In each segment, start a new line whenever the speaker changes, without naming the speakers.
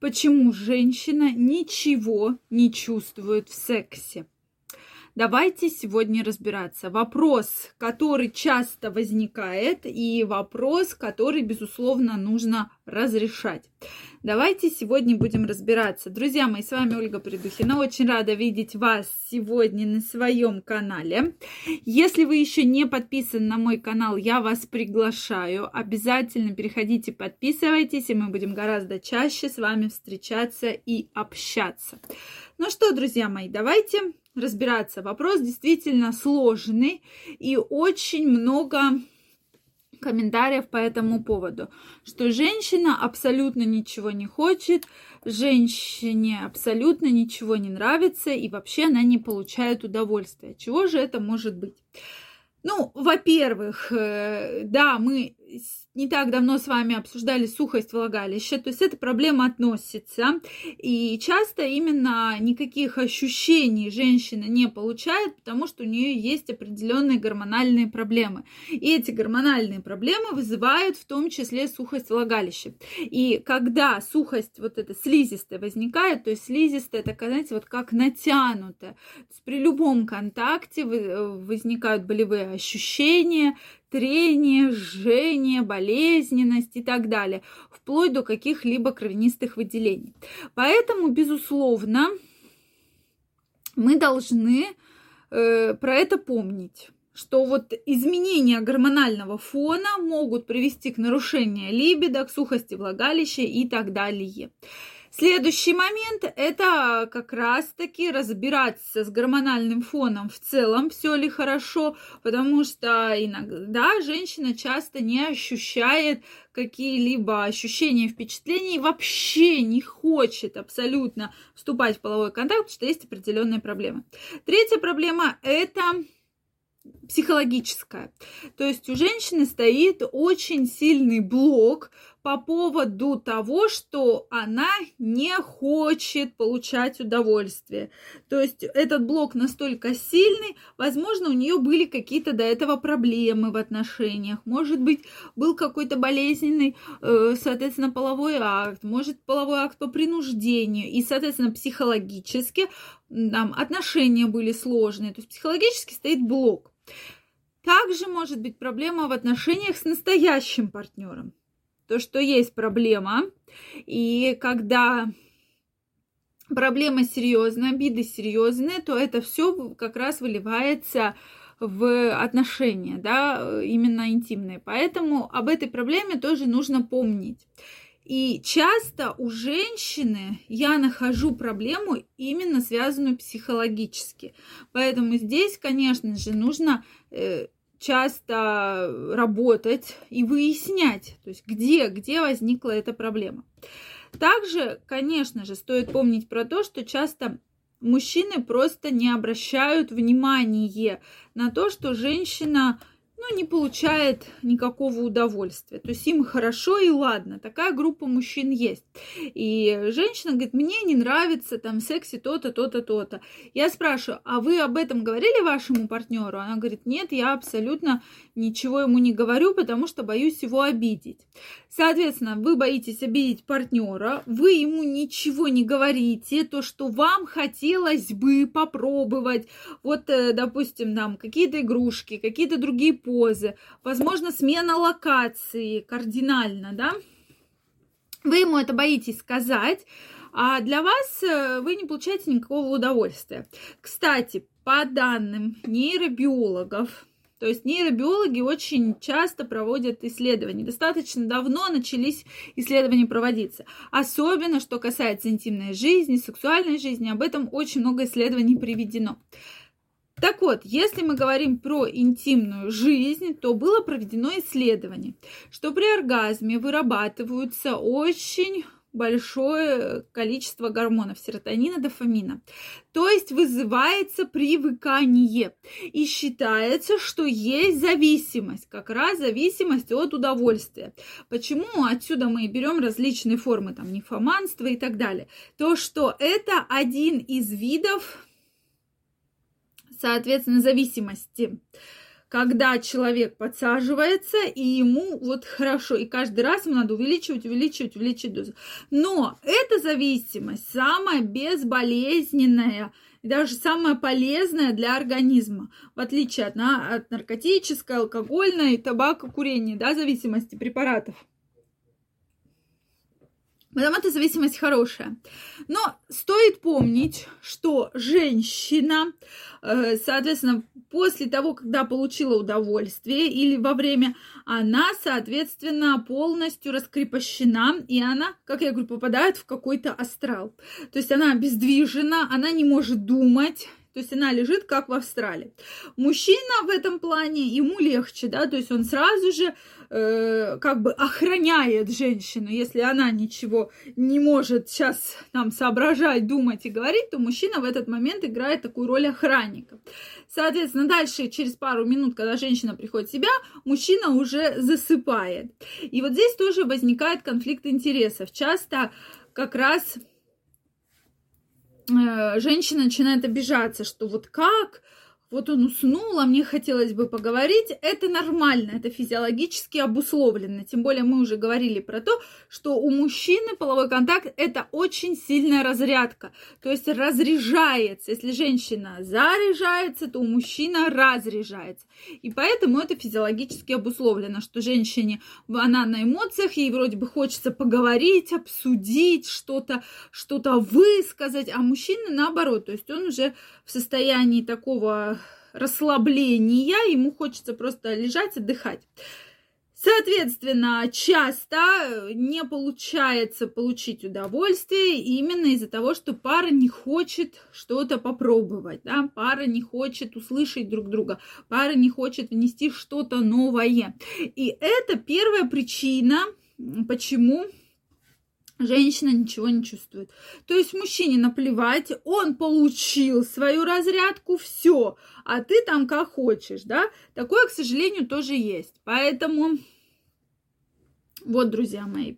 почему женщина ничего не чувствует в сексе. Давайте сегодня разбираться. Вопрос, который часто возникает, и вопрос, который, безусловно, нужно разрешать. Давайте сегодня будем разбираться. Друзья мои, с вами Ольга Придухина. Очень рада видеть вас сегодня на своем канале. Если вы еще не подписаны на мой канал, я вас приглашаю. Обязательно переходите, подписывайтесь, и мы будем гораздо чаще с вами встречаться и общаться. Ну что, друзья мои, давайте разбираться. Вопрос действительно сложный и очень много комментариев по этому поводу, что женщина абсолютно ничего не хочет, женщине абсолютно ничего не нравится и вообще она не получает удовольствия. Чего же это может быть? Ну, во-первых, э, да, мы не так давно с вами обсуждали сухость влагалища, то есть эта проблема относится. И часто именно никаких ощущений женщина не получает, потому что у нее есть определенные гормональные проблемы. И эти гормональные проблемы вызывают в том числе сухость влагалища. И когда сухость вот эта слизистая возникает, то есть слизистая, такая, знаете, вот как натянутая, при любом контакте возникают болевые ощущения, трение, жжение, болезненность и так далее, вплоть до каких-либо кровянистых выделений. Поэтому, безусловно, мы должны э, про это помнить что вот изменения гормонального фона могут привести к нарушению либидо, к сухости влагалища и так далее. Следующий момент – это как раз-таки разбираться с гормональным фоном в целом, все ли хорошо, потому что иногда женщина часто не ощущает какие-либо ощущения, впечатления и вообще не хочет абсолютно вступать в половой контакт, потому что есть определенные проблемы. Третья проблема – это психологическая. То есть у женщины стоит очень сильный блок по поводу того, что она не хочет получать удовольствие. То есть этот блок настолько сильный, возможно, у нее были какие-то до этого проблемы в отношениях, может быть, был какой-то болезненный, э, соответственно, половой акт, может, половой акт по принуждению, и, соответственно, психологически там отношения были сложные, то есть психологически стоит блок. Также может быть проблема в отношениях с настоящим партнером. То, что есть проблема, и когда проблема серьезная, обиды серьезные, то это все как раз выливается в отношения, да, именно интимные. Поэтому об этой проблеме тоже нужно помнить. И часто у женщины я нахожу проблему именно связанную психологически. Поэтому здесь, конечно же, нужно э, часто работать и выяснять, то есть где, где возникла эта проблема. Также, конечно же, стоит помнить про то, что часто мужчины просто не обращают внимания на то, что женщина ну, не получает никакого удовольствия. То есть им хорошо и ладно. Такая группа мужчин есть. И женщина говорит, мне не нравится там в сексе то-то, то-то, то-то. Я спрашиваю, а вы об этом говорили вашему партнеру? Она говорит, нет, я абсолютно ничего ему не говорю, потому что боюсь его обидеть. Соответственно, вы боитесь обидеть партнера, вы ему ничего не говорите, то, что вам хотелось бы попробовать. Вот, э, допустим, там какие-то игрушки, какие-то другие позы, возможно, смена локации кардинально, да? Вы ему это боитесь сказать, а для вас э, вы не получаете никакого удовольствия. Кстати, по данным нейробиологов, то есть нейробиологи очень часто проводят исследования. Достаточно давно начались исследования проводиться. Особенно, что касается интимной жизни, сексуальной жизни, об этом очень много исследований приведено. Так вот, если мы говорим про интимную жизнь, то было проведено исследование, что при оргазме вырабатываются очень большое количество гормонов серотонина, дофамина. То есть вызывается привыкание. И считается, что есть зависимость, как раз зависимость от удовольствия. Почему отсюда мы берем различные формы, там, нефоманства и так далее? То, что это один из видов соответственно, зависимости, когда человек подсаживается, и ему вот хорошо, и каждый раз ему надо увеличивать, увеличивать, увеличивать дозу. Но эта зависимость самая безболезненная, и даже самая полезная для организма, в отличие от, от наркотической, алкогольной, табакокурения, да, зависимости препаратов. Потому что зависимость хорошая. Но стоит помнить, что женщина, э, соответственно, после того, когда получила удовольствие или во время, она, соответственно, полностью раскрепощена, и она, как я говорю, попадает в какой-то астрал. То есть она обездвижена, она не может думать, то есть она лежит как в Австралии. Мужчина в этом плане, ему легче, да, то есть он сразу же э, как бы охраняет женщину. Если она ничего не может сейчас нам соображать, думать и говорить, то мужчина в этот момент играет такую роль охранника. Соответственно, дальше, через пару минут, когда женщина приходит в себя, мужчина уже засыпает. И вот здесь тоже возникает конфликт интересов. Часто как раз Э, женщина начинает обижаться, что вот как вот он уснул, а мне хотелось бы поговорить, это нормально, это физиологически обусловлено. Тем более мы уже говорили про то, что у мужчины половой контакт это очень сильная разрядка, то есть разряжается. Если женщина заряжается, то у мужчины разряжается. И поэтому это физиологически обусловлено, что женщине, она на эмоциях, ей вроде бы хочется поговорить, обсудить что-то, что-то высказать, а мужчина наоборот, то есть он уже в состоянии такого расслабления, ему хочется просто лежать, отдыхать. Соответственно, часто не получается получить удовольствие именно из-за того, что пара не хочет что-то попробовать, да? пара не хочет услышать друг друга, пара не хочет внести что-то новое. И это первая причина, почему женщина ничего не чувствует. То есть мужчине наплевать, он получил свою разрядку, все, а ты там как хочешь, да? Такое, к сожалению, тоже есть. Поэтому вот, друзья мои,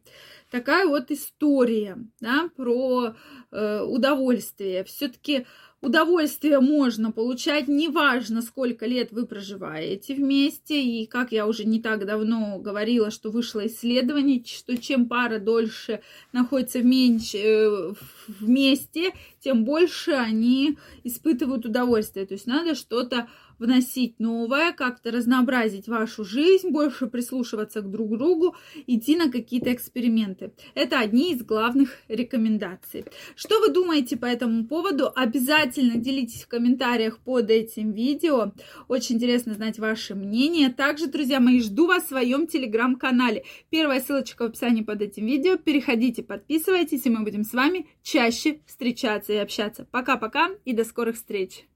такая вот история, да, про э, удовольствие. Все-таки удовольствие можно получать, неважно, сколько лет вы проживаете вместе. И как я уже не так давно говорила, что вышло исследование, что чем пара дольше находится вместе, э, вместе тем больше они испытывают удовольствие. То есть надо что-то вносить новое, как-то разнообразить вашу жизнь, больше прислушиваться к друг другу, идти на какие-то эксперименты. Это одни из главных рекомендаций. Что вы думаете по этому поводу? Обязательно делитесь в комментариях под этим видео. Очень интересно знать ваше мнение. Также, друзья мои, жду вас в своем телеграм-канале. Первая ссылочка в описании под этим видео. Переходите, подписывайтесь, и мы будем с вами чаще встречаться общаться. Пока-пока и до скорых встреч!